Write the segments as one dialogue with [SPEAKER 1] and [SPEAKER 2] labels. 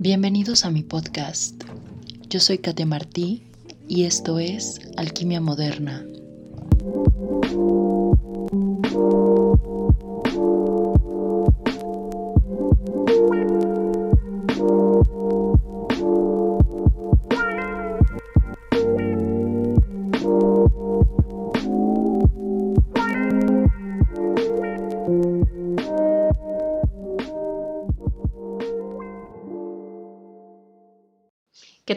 [SPEAKER 1] Bienvenidos a mi podcast. Yo soy Kate Martí y esto es Alquimia Moderna.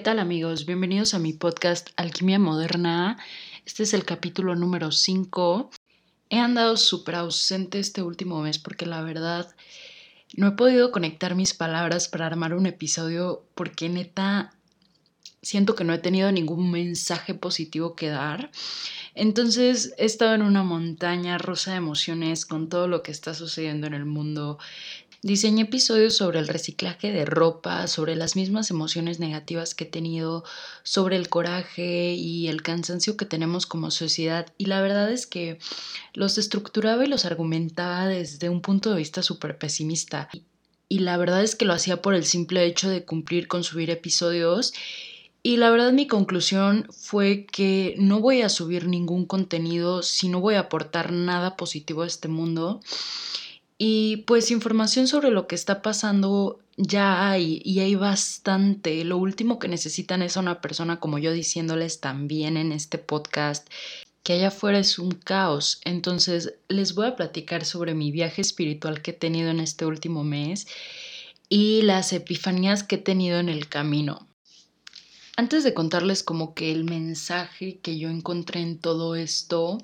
[SPEAKER 1] Tal amigos? Bienvenidos a mi podcast Alquimia Moderna. Este es el capítulo número 5. He andado súper ausente este último mes porque la verdad no he podido conectar mis palabras para armar un episodio porque neta siento que no he tenido ningún mensaje positivo que dar. Entonces he estado en una montaña rosa de emociones con todo lo que está sucediendo en el mundo. Diseñé episodios sobre el reciclaje de ropa, sobre las mismas emociones negativas que he tenido, sobre el coraje y el cansancio que tenemos como sociedad. Y la verdad es que los estructuraba y los argumentaba desde un punto de vista súper pesimista. Y la verdad es que lo hacía por el simple hecho de cumplir con subir episodios. Y la verdad mi conclusión fue que no voy a subir ningún contenido si no voy a aportar nada positivo a este mundo. Y pues información sobre lo que está pasando ya hay y hay bastante. Lo último que necesitan es a una persona como yo diciéndoles también en este podcast que allá afuera es un caos. Entonces les voy a platicar sobre mi viaje espiritual que he tenido en este último mes y las epifanías que he tenido en el camino. Antes de contarles como que el mensaje que yo encontré en todo esto,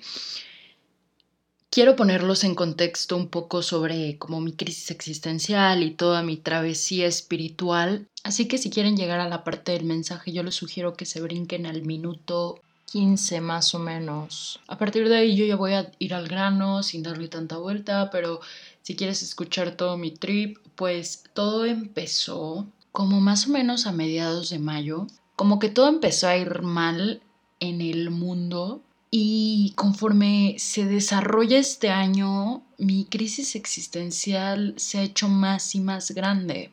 [SPEAKER 1] quiero ponerlos en contexto un poco sobre como mi crisis existencial y toda mi travesía espiritual. Así que si quieren llegar a la parte del mensaje, yo les sugiero que se brinquen al minuto 15 más o menos. A partir de ahí yo ya voy a ir al grano sin darle tanta vuelta, pero si quieres escuchar todo mi trip, pues todo empezó como más o menos a mediados de mayo. Como que todo empezó a ir mal en el mundo y conforme se desarrolla este año, mi crisis existencial se ha hecho más y más grande.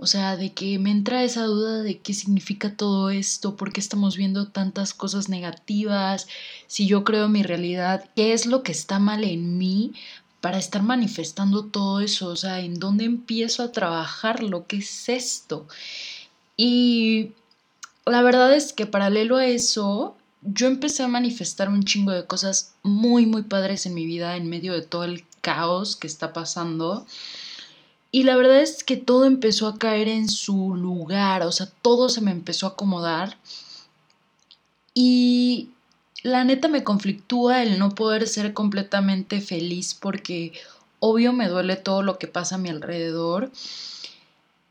[SPEAKER 1] O sea, de que me entra esa duda de qué significa todo esto, por qué estamos viendo tantas cosas negativas, si yo creo mi realidad, qué es lo que está mal en mí para estar manifestando todo eso, o sea, en dónde empiezo a trabajar lo que es esto. Y la verdad es que paralelo a eso, yo empecé a manifestar un chingo de cosas muy, muy padres en mi vida en medio de todo el caos que está pasando. Y la verdad es que todo empezó a caer en su lugar, o sea, todo se me empezó a acomodar. Y la neta me conflictúa el no poder ser completamente feliz porque obvio me duele todo lo que pasa a mi alrededor.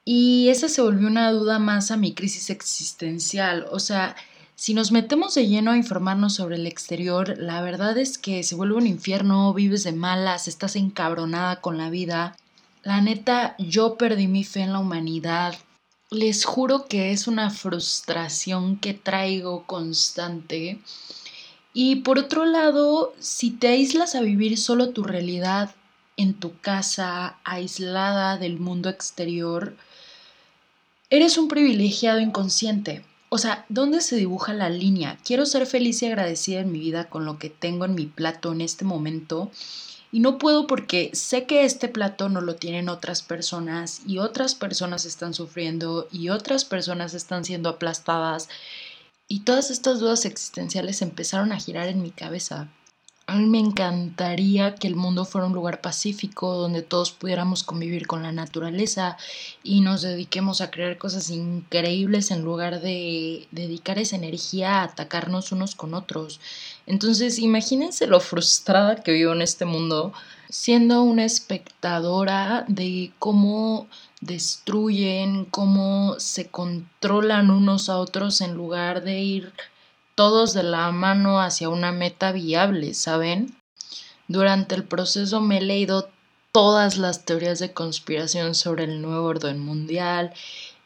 [SPEAKER 1] Y esa se volvió una duda más a mi crisis existencial. O sea, si nos metemos de lleno a informarnos sobre el exterior, la verdad es que se vuelve un infierno, vives de malas, estás encabronada con la vida. La neta, yo perdí mi fe en la humanidad. Les juro que es una frustración que traigo constante. Y por otro lado, si te aíslas a vivir solo tu realidad en tu casa, aislada del mundo exterior, eres un privilegiado inconsciente. O sea, ¿dónde se dibuja la línea? Quiero ser feliz y agradecida en mi vida con lo que tengo en mi plato en este momento. Y no puedo porque sé que este plato no lo tienen otras personas y otras personas están sufriendo y otras personas están siendo aplastadas. Y todas estas dudas existenciales empezaron a girar en mi cabeza. A mí me encantaría que el mundo fuera un lugar pacífico donde todos pudiéramos convivir con la naturaleza y nos dediquemos a crear cosas increíbles en lugar de dedicar esa energía a atacarnos unos con otros. Entonces, imagínense lo frustrada que vivo en este mundo siendo una espectadora de cómo destruyen, cómo se controlan unos a otros en lugar de ir todos de la mano hacia una meta viable, ¿saben? Durante el proceso me he leído todas las teorías de conspiración sobre el nuevo orden mundial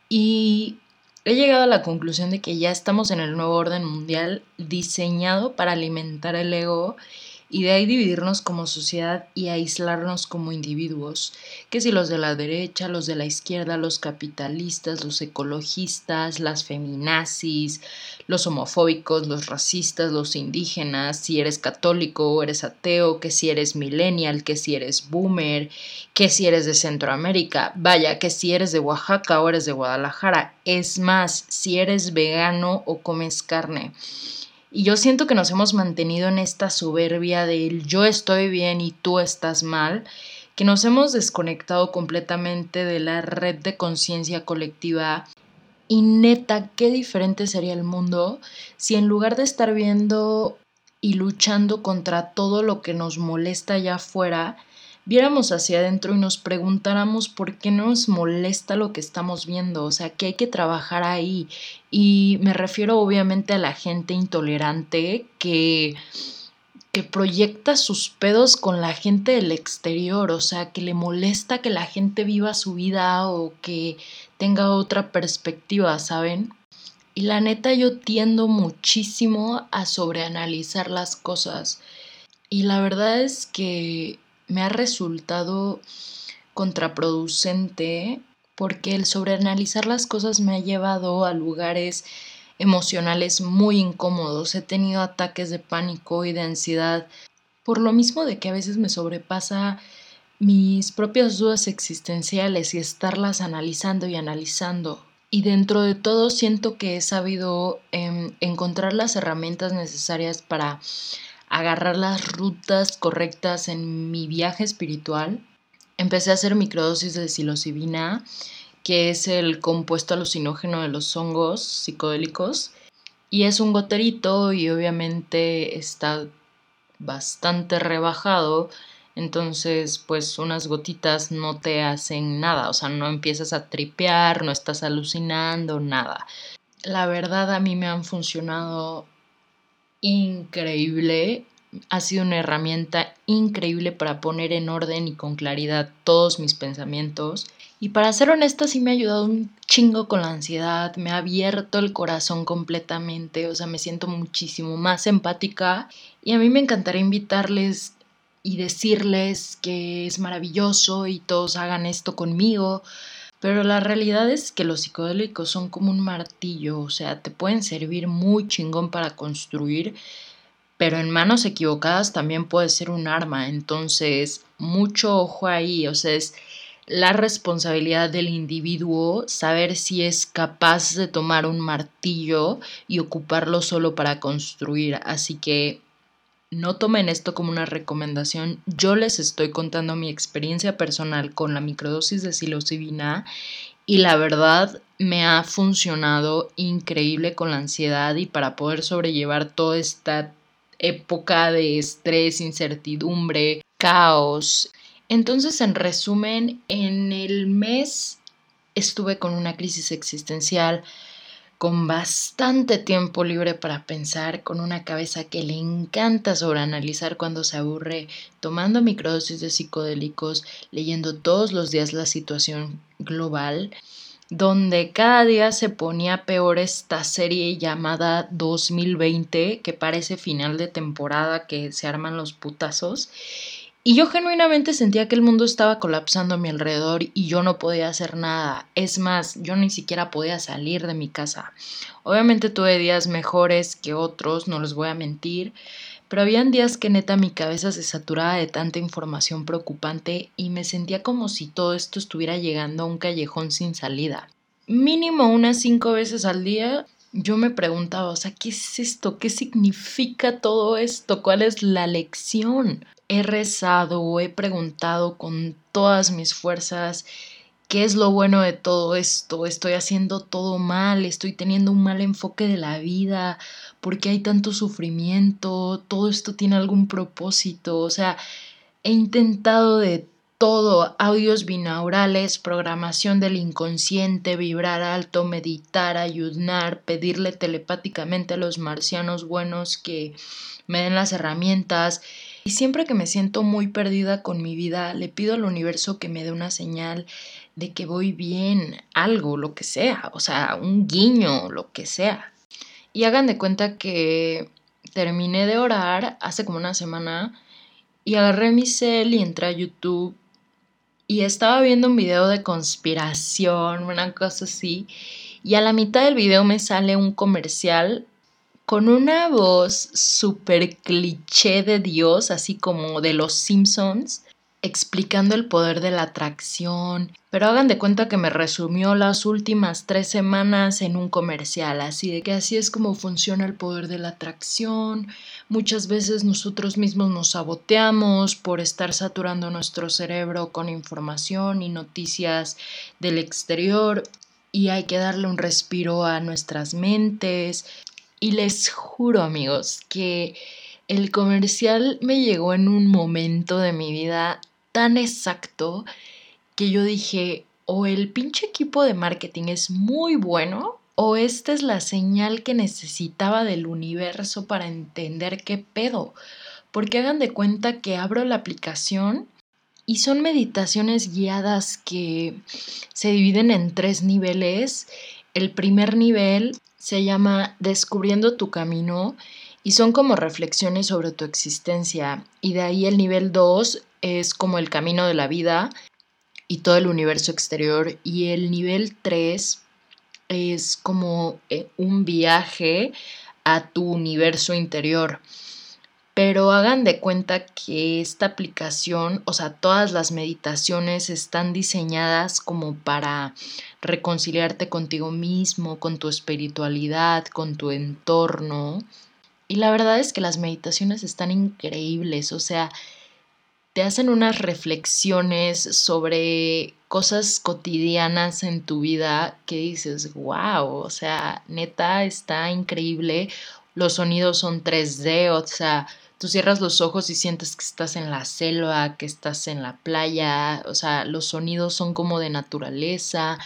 [SPEAKER 1] y he llegado a la conclusión de que ya estamos en el nuevo orden mundial diseñado para alimentar el ego y de ahí dividirnos como sociedad y aislarnos como individuos, que si los de la derecha, los de la izquierda, los capitalistas, los ecologistas, las feminazis, los homofóbicos, los racistas, los indígenas, si eres católico o eres ateo, que si eres millennial, que si eres boomer, que si eres de Centroamérica, vaya, que si eres de Oaxaca o eres de Guadalajara, es más, si eres vegano o comes carne. Y yo siento que nos hemos mantenido en esta soberbia del yo estoy bien y tú estás mal, que nos hemos desconectado completamente de la red de conciencia colectiva. Y neta, qué diferente sería el mundo si en lugar de estar viendo y luchando contra todo lo que nos molesta allá afuera, viéramos hacia adentro y nos preguntáramos por qué nos molesta lo que estamos viendo, o sea, que hay que trabajar ahí. Y me refiero obviamente a la gente intolerante que que proyecta sus pedos con la gente del exterior, o sea, que le molesta que la gente viva su vida o que tenga otra perspectiva, ¿saben? Y la neta yo tiendo muchísimo a sobreanalizar las cosas. Y la verdad es que me ha resultado contraproducente porque el sobreanalizar las cosas me ha llevado a lugares emocionales muy incómodos. He tenido ataques de pánico y de ansiedad por lo mismo de que a veces me sobrepasa mis propias dudas existenciales y estarlas analizando y analizando. Y dentro de todo siento que he sabido em, encontrar las herramientas necesarias para agarrar las rutas correctas en mi viaje espiritual. Empecé a hacer microdosis de psilocibina, que es el compuesto alucinógeno de los hongos psicodélicos. Y es un goterito y obviamente está bastante rebajado. Entonces, pues unas gotitas no te hacen nada, o sea, no empiezas a tripear, no estás alucinando, nada. La verdad a mí me han funcionado increíble. Ha sido una herramienta increíble para poner en orden y con claridad todos mis pensamientos. Y para ser honesta, sí me ha ayudado un chingo con la ansiedad, me ha abierto el corazón completamente, o sea, me siento muchísimo más empática. Y a mí me encantaría invitarles y decirles que es maravilloso y todos hagan esto conmigo, pero la realidad es que los psicodélicos son como un martillo, o sea, te pueden servir muy chingón para construir, pero en manos equivocadas también puede ser un arma. Entonces, mucho ojo ahí, o sea, es la responsabilidad del individuo saber si es capaz de tomar un martillo y ocuparlo solo para construir. Así que no tomen esto como una recomendación. Yo les estoy contando mi experiencia personal con la microdosis de psilocibina y la verdad me ha funcionado increíble con la ansiedad y para poder sobrellevar toda esta época de estrés, incertidumbre, caos. Entonces, en resumen, en el mes estuve con una crisis existencial, con bastante tiempo libre para pensar, con una cabeza que le encanta sobreanalizar cuando se aburre, tomando microdosis de psicodélicos, leyendo todos los días la situación global, donde cada día se ponía peor esta serie llamada 2020, que parece final de temporada que se arman los putazos. Y yo genuinamente sentía que el mundo estaba colapsando a mi alrededor y yo no podía hacer nada. Es más, yo ni siquiera podía salir de mi casa. Obviamente tuve días mejores que otros, no les voy a mentir, pero habían días que neta mi cabeza se saturaba de tanta información preocupante y me sentía como si todo esto estuviera llegando a un callejón sin salida. Mínimo unas cinco veces al día yo me preguntaba, o sea, ¿qué es esto? ¿Qué significa todo esto? ¿Cuál es la lección? he rezado he preguntado con todas mis fuerzas qué es lo bueno de todo esto, estoy haciendo todo mal, estoy teniendo un mal enfoque de la vida, ¿por qué hay tanto sufrimiento? Todo esto tiene algún propósito, o sea, he intentado de todo, audios binaurales, programación del inconsciente, vibrar alto, meditar, ayudar, pedirle telepáticamente a los marcianos buenos que me den las herramientas, y siempre que me siento muy perdida con mi vida, le pido al universo que me dé una señal de que voy bien, algo, lo que sea, o sea, un guiño, lo que sea. Y hagan de cuenta que terminé de orar hace como una semana y agarré mi cel y entré a YouTube y estaba viendo un video de conspiración, una cosa así, y a la mitad del video me sale un comercial con una voz súper cliché de Dios, así como de los Simpsons, explicando el poder de la atracción, pero hagan de cuenta que me resumió las últimas tres semanas en un comercial, así de que así es como funciona el poder de la atracción. Muchas veces nosotros mismos nos saboteamos por estar saturando nuestro cerebro con información y noticias del exterior y hay que darle un respiro a nuestras mentes. Y les juro amigos que el comercial me llegó en un momento de mi vida tan exacto que yo dije, o el pinche equipo de marketing es muy bueno, o esta es la señal que necesitaba del universo para entender qué pedo. Porque hagan de cuenta que abro la aplicación y son meditaciones guiadas que se dividen en tres niveles. El primer nivel se llama Descubriendo tu camino y son como reflexiones sobre tu existencia. Y de ahí el nivel 2 es como el camino de la vida y todo el universo exterior. Y el nivel 3 es como eh, un viaje a tu universo interior. Pero hagan de cuenta que esta aplicación, o sea, todas las meditaciones están diseñadas como para reconciliarte contigo mismo, con tu espiritualidad, con tu entorno. Y la verdad es que las meditaciones están increíbles, o sea, te hacen unas reflexiones sobre cosas cotidianas en tu vida que dices, wow, o sea, neta está increíble. Los sonidos son 3D, o sea, tú cierras los ojos y sientes que estás en la selva, que estás en la playa, o sea, los sonidos son como de naturaleza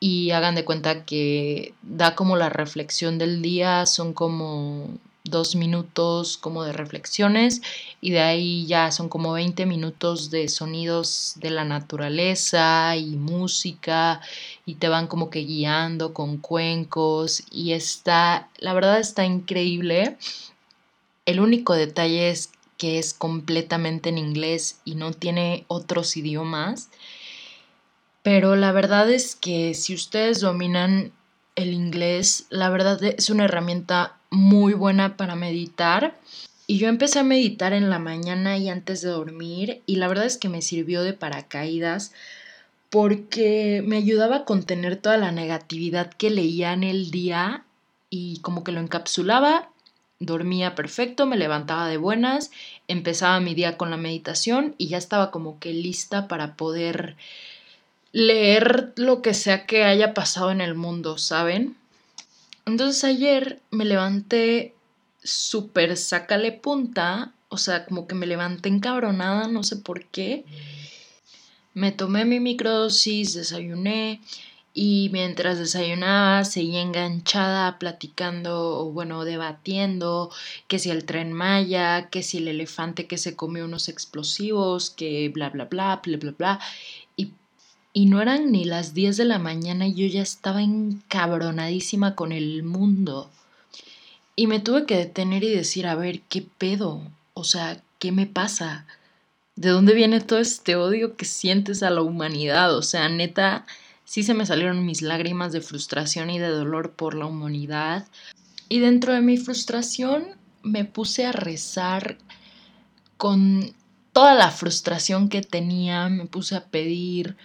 [SPEAKER 1] y hagan de cuenta que da como la reflexión del día, son como dos minutos como de reflexiones y de ahí ya son como 20 minutos de sonidos de la naturaleza y música y te van como que guiando con cuencos y está, la verdad está increíble. El único detalle es que es completamente en inglés y no tiene otros idiomas. Pero la verdad es que si ustedes dominan el inglés, la verdad es una herramienta muy buena para meditar. Y yo empecé a meditar en la mañana y antes de dormir y la verdad es que me sirvió de paracaídas porque me ayudaba a contener toda la negatividad que leía en el día y como que lo encapsulaba, dormía perfecto, me levantaba de buenas, empezaba mi día con la meditación y ya estaba como que lista para poder leer lo que sea que haya pasado en el mundo, ¿saben? Entonces ayer me levanté súper sácale punta, o sea, como que me levanté encabronada, no sé por qué. Me tomé mi microdosis, desayuné y mientras desayunaba seguía enganchada platicando o bueno, debatiendo que si el tren Maya, que si el elefante que se comió unos explosivos, que bla bla bla, bla bla bla. Y no eran ni las 10 de la mañana y yo ya estaba encabronadísima con el mundo. Y me tuve que detener y decir, a ver, ¿qué pedo? O sea, ¿qué me pasa? ¿De dónde viene todo este odio que sientes a la humanidad? O sea, neta, sí se me salieron mis lágrimas de frustración y de dolor por la humanidad. Y dentro de mi frustración me puse a rezar con toda la frustración que tenía, me puse a pedir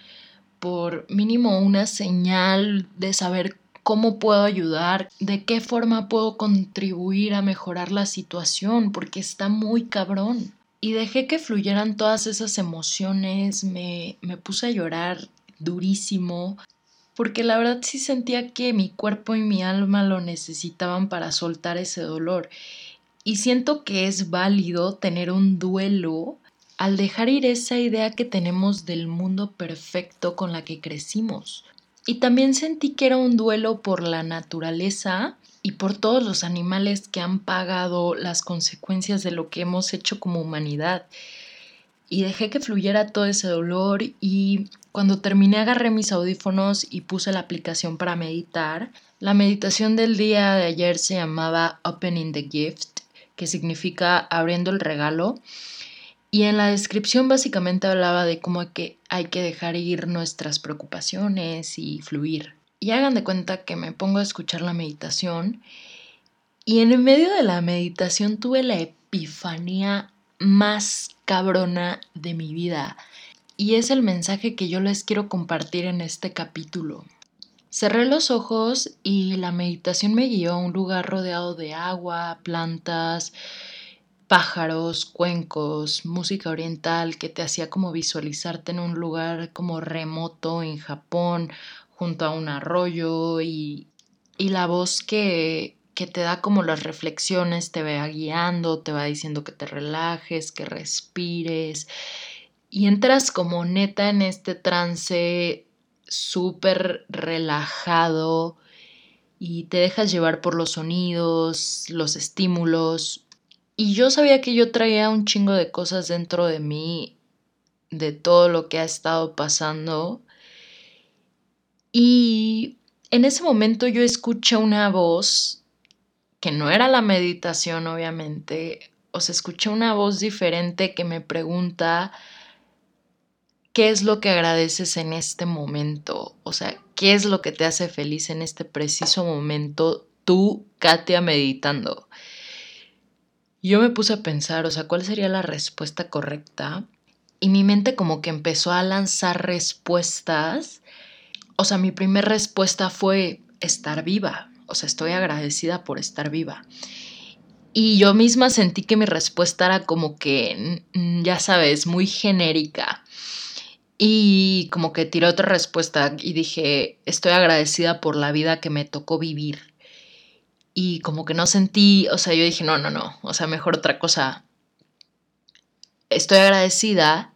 [SPEAKER 1] por mínimo una señal de saber cómo puedo ayudar, de qué forma puedo contribuir a mejorar la situación, porque está muy cabrón. Y dejé que fluyeran todas esas emociones, me, me puse a llorar durísimo, porque la verdad sí sentía que mi cuerpo y mi alma lo necesitaban para soltar ese dolor. Y siento que es válido tener un duelo al dejar ir esa idea que tenemos del mundo perfecto con la que crecimos. Y también sentí que era un duelo por la naturaleza y por todos los animales que han pagado las consecuencias de lo que hemos hecho como humanidad. Y dejé que fluyera todo ese dolor y cuando terminé agarré mis audífonos y puse la aplicación para meditar. La meditación del día de ayer se llamaba Opening the Gift que significa abriendo el regalo. Y en la descripción básicamente hablaba de cómo que hay que dejar ir nuestras preocupaciones y fluir. Y hagan de cuenta que me pongo a escuchar la meditación y en el medio de la meditación tuve la epifanía más cabrona de mi vida. Y es el mensaje que yo les quiero compartir en este capítulo. Cerré los ojos y la meditación me guió a un lugar rodeado de agua, plantas, pájaros, cuencos, música oriental que te hacía como visualizarte en un lugar como remoto en Japón, junto a un arroyo y, y la voz que, que te da como las reflexiones, te va guiando, te va diciendo que te relajes, que respires y entras como neta en este trance súper relajado y te dejas llevar por los sonidos, los estímulos. Y yo sabía que yo traía un chingo de cosas dentro de mí, de todo lo que ha estado pasando. Y en ese momento yo escuché una voz que no era la meditación, obviamente. O sea, escuché una voz diferente que me pregunta ¿qué es lo que agradeces en este momento? O sea, ¿qué es lo que te hace feliz en este preciso momento tú, Katia, meditando? Yo me puse a pensar, o sea, ¿cuál sería la respuesta correcta? Y mi mente como que empezó a lanzar respuestas. O sea, mi primera respuesta fue estar viva. O sea, estoy agradecida por estar viva. Y yo misma sentí que mi respuesta era como que, ya sabes, muy genérica. Y como que tiré otra respuesta y dije, estoy agradecida por la vida que me tocó vivir. Y como que no sentí, o sea, yo dije, no, no, no, o sea, mejor otra cosa. Estoy agradecida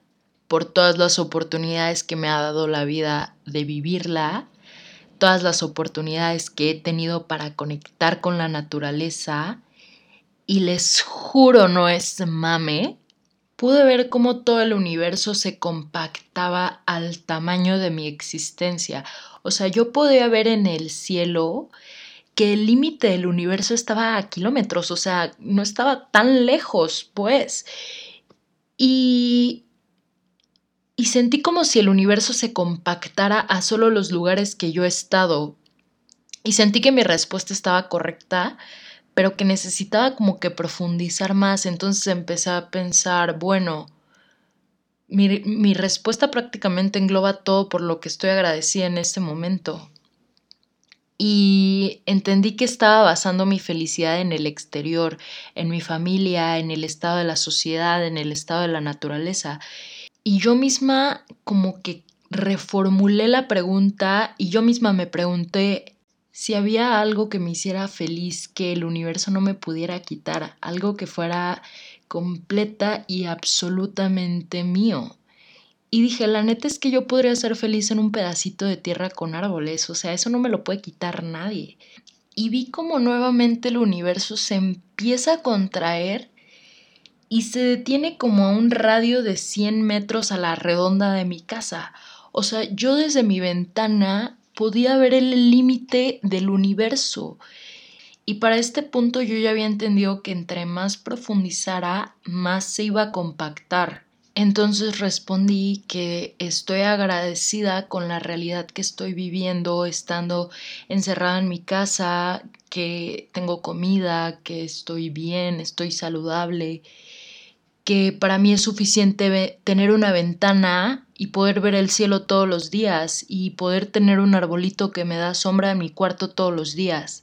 [SPEAKER 1] por todas las oportunidades que me ha dado la vida de vivirla, todas las oportunidades que he tenido para conectar con la naturaleza. Y les juro, no es mame, pude ver cómo todo el universo se compactaba al tamaño de mi existencia. O sea, yo podía ver en el cielo que el límite del universo estaba a kilómetros, o sea, no estaba tan lejos, pues. Y, y sentí como si el universo se compactara a solo los lugares que yo he estado. Y sentí que mi respuesta estaba correcta pero que necesitaba como que profundizar más. Entonces empecé a pensar, bueno, mi, respuesta prácticamente engloba todo por lo que estoy agradecida en este momento. Y entendí que estaba basando mi felicidad en el exterior, en mi familia, en el estado de la sociedad, en el estado de la naturaleza. Y yo misma como que reformulé la pregunta y yo misma me pregunté, si había algo que me hiciera feliz, que el universo no me pudiera quitar, algo que fuera completa y absolutamente mío. Y dije, la neta es que yo podría ser feliz en un pedacito de tierra con árboles, o sea, eso no me lo puede quitar nadie. Y vi como nuevamente el universo se empieza a contraer y se detiene como a un radio de 100 metros a la redonda de mi casa. O sea, yo desde mi ventana podía ver el límite del universo. Y para este punto yo ya había entendido que entre más profundizara, más se iba a compactar. Entonces respondí que estoy agradecida con la realidad que estoy viviendo, estando encerrada en mi casa, que tengo comida, que estoy bien, estoy saludable, que para mí es suficiente tener una ventana y poder ver el cielo todos los días y poder tener un arbolito que me da sombra en mi cuarto todos los días.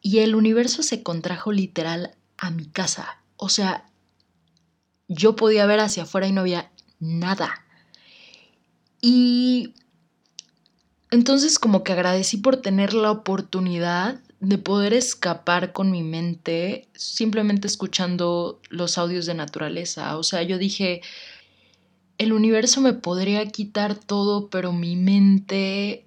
[SPEAKER 1] Y el universo se contrajo literal a mi casa. O sea, yo podía ver hacia afuera y no había nada. Y entonces como que agradecí por tener la oportunidad de poder escapar con mi mente simplemente escuchando los audios de naturaleza. O sea, yo dije, el universo me podría quitar todo, pero mi mente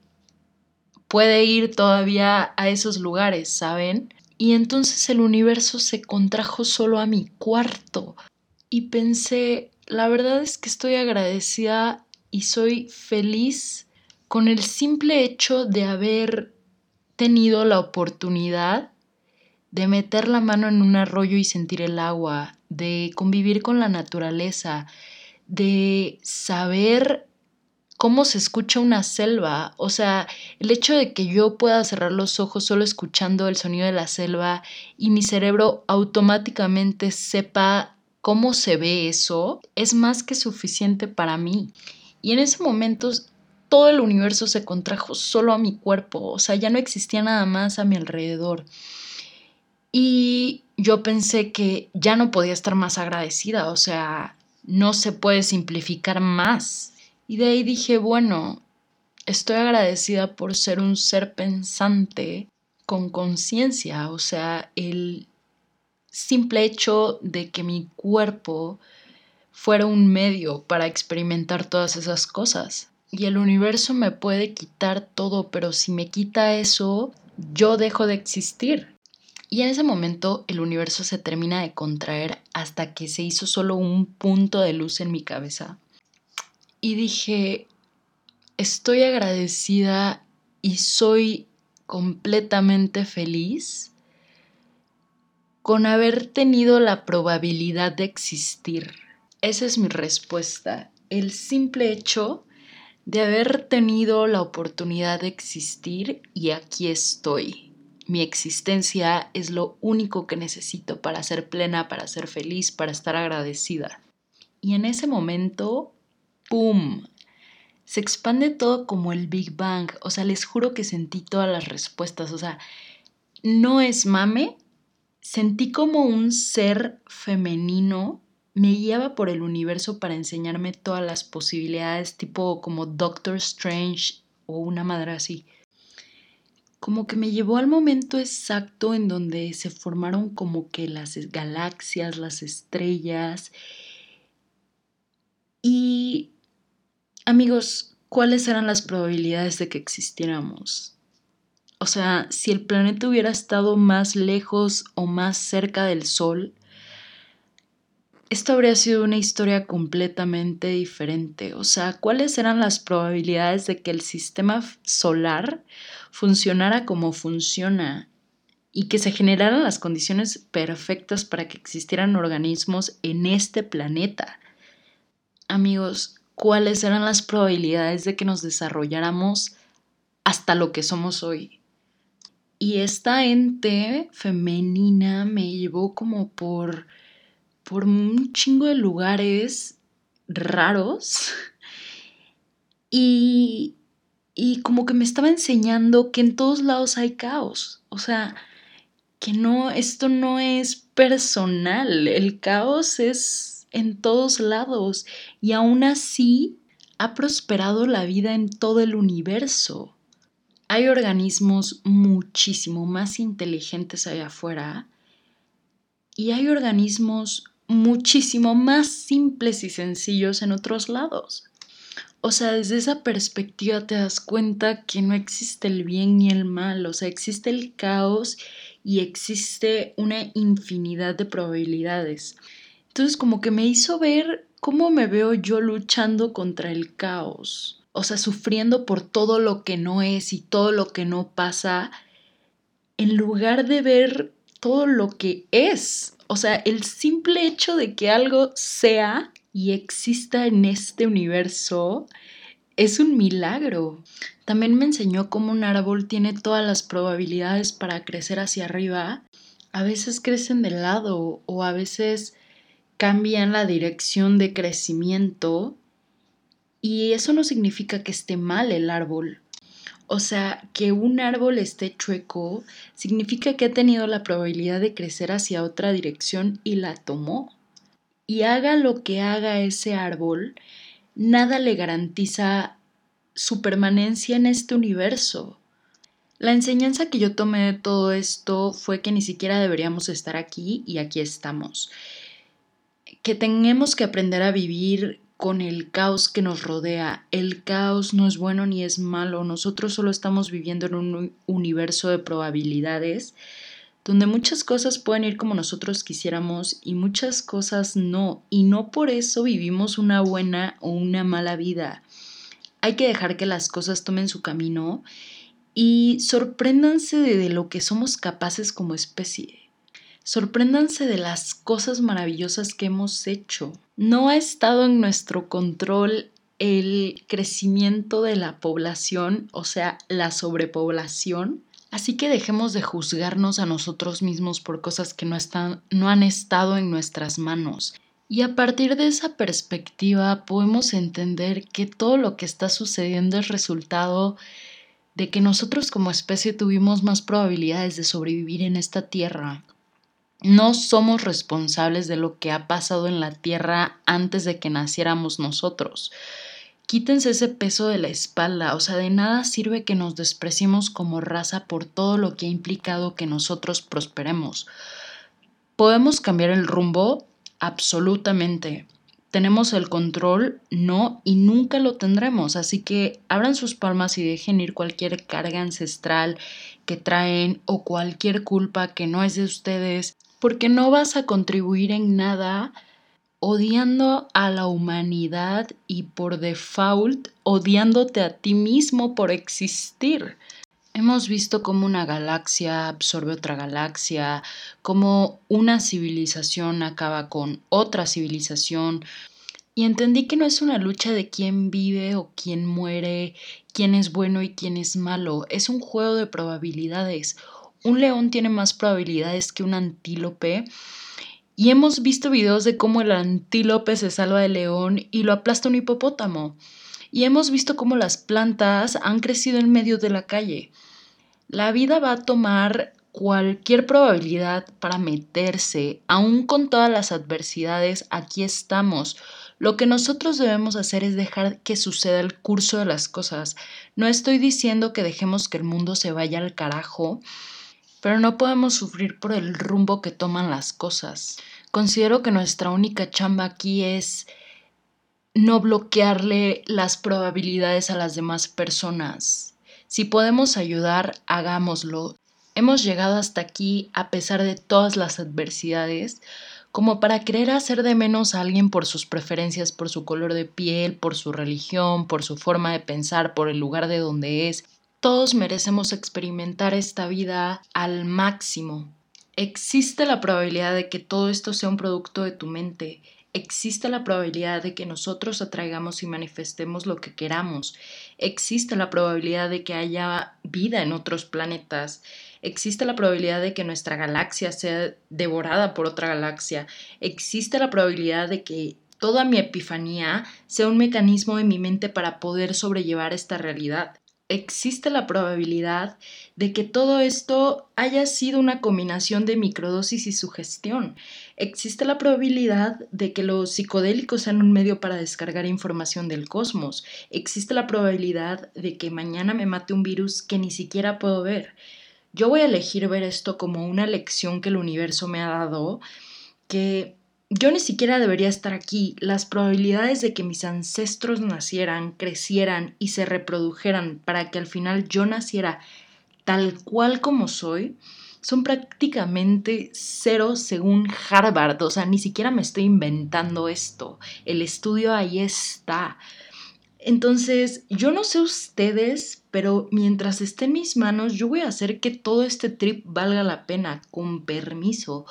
[SPEAKER 1] puede ir todavía a esos lugares, ¿saben? Y entonces el universo se contrajo solo a mi cuarto. Y pensé, la verdad es que estoy agradecida y soy feliz con el simple hecho de haber tenido la oportunidad de meter la mano en un arroyo y sentir el agua, de convivir con la naturaleza, de saber cómo se escucha una selva. O sea, el hecho de que yo pueda cerrar los ojos solo escuchando el sonido de la selva y mi cerebro automáticamente sepa cómo se ve eso, es más que suficiente para mí. Y en ese momento todo el universo se contrajo solo a mi cuerpo, o sea, ya no existía nada más a mi alrededor. Y yo pensé que ya no podía estar más agradecida, o sea, no se puede simplificar más. Y de ahí dije, bueno, estoy agradecida por ser un ser pensante con conciencia, o sea, el simple hecho de que mi cuerpo fuera un medio para experimentar todas esas cosas. Y el universo me puede quitar todo, pero si me quita eso, yo dejo de existir. Y en ese momento el universo se termina de contraer hasta que se hizo solo un punto de luz en mi cabeza y dije, estoy agradecida y soy completamente feliz con haber tenido la probabilidad de existir. Esa es mi respuesta. El simple hecho de haber tenido la oportunidad de existir y aquí estoy. Mi existencia es lo único que necesito para ser plena, para ser feliz, para estar agradecida. Y en ese momento ¡pum! Se expande todo como el Big Bang. O sea, les juro que sentí todas las respuestas. O sea, no es mame. Sentí como un ser femenino me guiaba por el universo para enseñarme todas las posibilidades, tipo como Doctor Strange o una madre así. Como que me llevó al momento exacto en donde se formaron como que las galaxias, las estrellas. Y Amigos, ¿cuáles eran las probabilidades de que existiéramos? O sea, si el planeta hubiera estado más lejos o más cerca del Sol, esto habría sido una historia completamente diferente. O sea, ¿cuáles eran las probabilidades de que el sistema solar funcionara como funciona y que se generaran las condiciones perfectas para que existieran organismos en este planeta? Amigos, cuáles eran las probabilidades de que nos desarrolláramos hasta lo que somos hoy. Y esta ente femenina me llevó como por, por un chingo de lugares raros y, y como que me estaba enseñando que en todos lados hay caos. O sea, que no, esto no es personal, el caos es en todos lados y aún así ha prosperado la vida en todo el universo. Hay organismos muchísimo más inteligentes allá afuera y hay organismos muchísimo más simples y sencillos en otros lados. O sea, desde esa perspectiva te das cuenta que no existe el bien ni el mal, o sea, existe el caos y existe una infinidad de probabilidades. Entonces como que me hizo ver cómo me veo yo luchando contra el caos, o sea, sufriendo por todo lo que no es y todo lo que no pasa, en lugar de ver todo lo que es. O sea, el simple hecho de que algo sea y exista en este universo es un milagro. También me enseñó cómo un árbol tiene todas las probabilidades para crecer hacia arriba. A veces crecen de lado o a veces cambian la dirección de crecimiento y eso no significa que esté mal el árbol. O sea, que un árbol esté chueco significa que ha tenido la probabilidad de crecer hacia otra dirección y la tomó. Y haga lo que haga ese árbol, nada le garantiza su permanencia en este universo. La enseñanza que yo tomé de todo esto fue que ni siquiera deberíamos estar aquí y aquí estamos que tenemos que aprender a vivir con el caos que nos rodea. El caos no es bueno ni es malo, nosotros solo estamos viviendo en un universo de probabilidades donde muchas cosas pueden ir como nosotros quisiéramos y muchas cosas no, y no por eso vivimos una buena o una mala vida. Hay que dejar que las cosas tomen su camino y sorpréndanse de, lo que somos capaces como especie. Sorpréndanse de las cosas maravillosas que hemos hecho. No ha estado en nuestro control el crecimiento de la población, o sea, la sobrepoblación. Así que dejemos de juzgarnos a nosotros mismos por cosas que no, están, no han estado en nuestras manos. Y a partir de esa perspectiva podemos entender que todo lo que está sucediendo es resultado de que nosotros como especie tuvimos más probabilidades de sobrevivir en esta tierra. No somos responsables de lo que ha pasado en la tierra antes de que naciéramos nosotros. Quítense ese peso de la espalda, o sea, de nada sirve que nos despreciemos como raza por todo lo que ha implicado que nosotros prosperemos. ¿Podemos cambiar el rumbo? Absolutamente. ¿Tenemos el control? No, y nunca lo tendremos. Así que abran sus palmas y dejen ir cualquier carga ancestral que traen o cualquier culpa que no es de ustedes, porque no vas a contribuir en nada odiando a la humanidad y por default odiándote a ti mismo por existir. Hemos visto cómo una galaxia absorbe otra galaxia, cómo una civilización acaba con otra civilización. Y entendí que no es una lucha de quién vive o quién muere, quién es bueno y quién es malo. Es un juego de probabilidades. Un león tiene más probabilidades que un antílope. Y hemos visto videos de cómo el antílope se salva del león y lo aplasta un hipopótamo y hemos visto cómo las plantas han crecido en medio de la calle. La vida va a tomar cualquier probabilidad para meterse, aún con todas las adversidades, aquí estamos. Lo que nosotros debemos hacer es dejar que suceda el curso de las cosas. No estoy diciendo que dejemos que el mundo se vaya al carajo, pero no podemos sufrir por el rumbo que toman las cosas. Considero que nuestra única chamba aquí es no bloquearle las probabilidades a las demás personas. Si podemos ayudar, hagámoslo. Hemos llegado hasta aquí a pesar de todas las adversidades, como para querer hacer de menos a alguien por sus preferencias, por su color de piel, por su religión, por su forma de pensar, por el lugar de donde es. Todos merecemos experimentar esta vida al máximo. Existe la probabilidad de que todo esto sea un producto de tu mente existe la probabilidad de que nosotros atraigamos y manifestemos lo que queramos. Existe la probabilidad de que haya vida en otros planetas. Existe la probabilidad de que nuestra galaxia sea devorada por otra galaxia. Existe la probabilidad de que toda mi epifanía sea un mecanismo de mi mente para poder sobrellevar esta realidad existe la probabilidad de que todo esto haya sido una combinación de microdosis y sugestión. Existe la probabilidad de que los psicodélicos sean un medio para descargar información del cosmos. Existe la probabilidad de que mañana me mate un virus que ni siquiera puedo ver. Yo voy a elegir ver esto como una lección que el universo me ha dado, que yo ni siquiera debería estar aquí. Las probabilidades de que mis ancestros nacieran, crecieran y se reprodujeran para que al final yo naciera tal cual como soy son prácticamente cero según Harvard. O sea, ni siquiera me estoy inventando esto. El estudio ahí está. Entonces, yo no sé ustedes, pero mientras esté en mis manos, yo voy a hacer que todo este trip valga la pena, con permiso.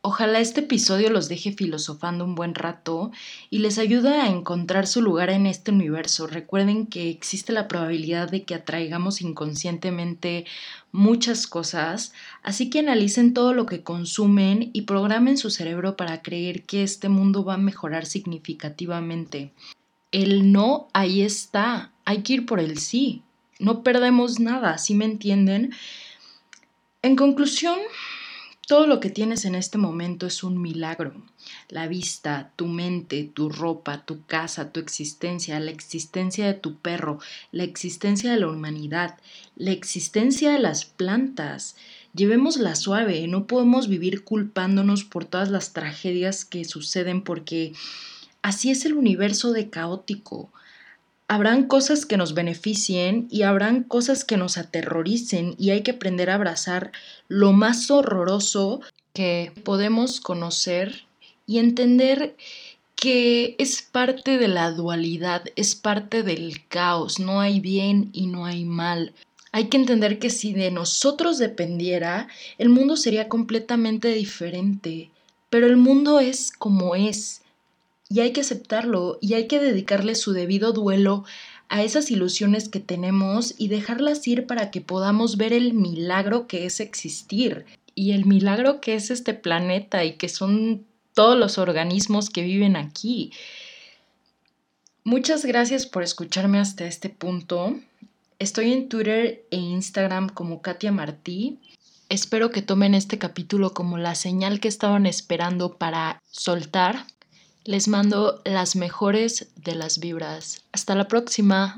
[SPEAKER 1] Ojalá este episodio los deje filosofando un buen rato y les ayude a encontrar su lugar en este universo. Recuerden que existe la probabilidad de que atraigamos inconscientemente muchas cosas, así que analicen todo lo que consumen y programen su cerebro para creer que este mundo va a mejorar significativamente. El no ahí está, hay que ir por el sí. No perdemos nada, ¿sí me entienden? En conclusión, todo lo que tienes en este momento es un milagro. La vista, tu mente, tu ropa, tu casa, tu existencia, la existencia de tu perro, la existencia de la humanidad, la existencia de las plantas. Llevémosla suave, no podemos vivir culpándonos por todas las tragedias que suceden porque así es el universo de caótico habrán cosas que nos beneficien y habrán cosas que nos aterroricen y hay que aprender a abrazar lo más horroroso que podemos conocer y entender que es parte de la dualidad, es parte del caos, no hay bien y no hay mal. Hay que entender que si de nosotros dependiera, el mundo sería completamente diferente. Pero el mundo es como es. Y hay que aceptarlo y hay que dedicarle su debido duelo a esas ilusiones que tenemos y dejarlas ir para que podamos ver el milagro que es existir y el milagro que es este planeta y que son todos los organismos que viven aquí. Muchas gracias por escucharme hasta este punto. Estoy en Twitter e Instagram como Katia Martí. Espero que tomen este capítulo como la señal que estaban esperando para soltar. Les mando las mejores de las vibras. Hasta la próxima.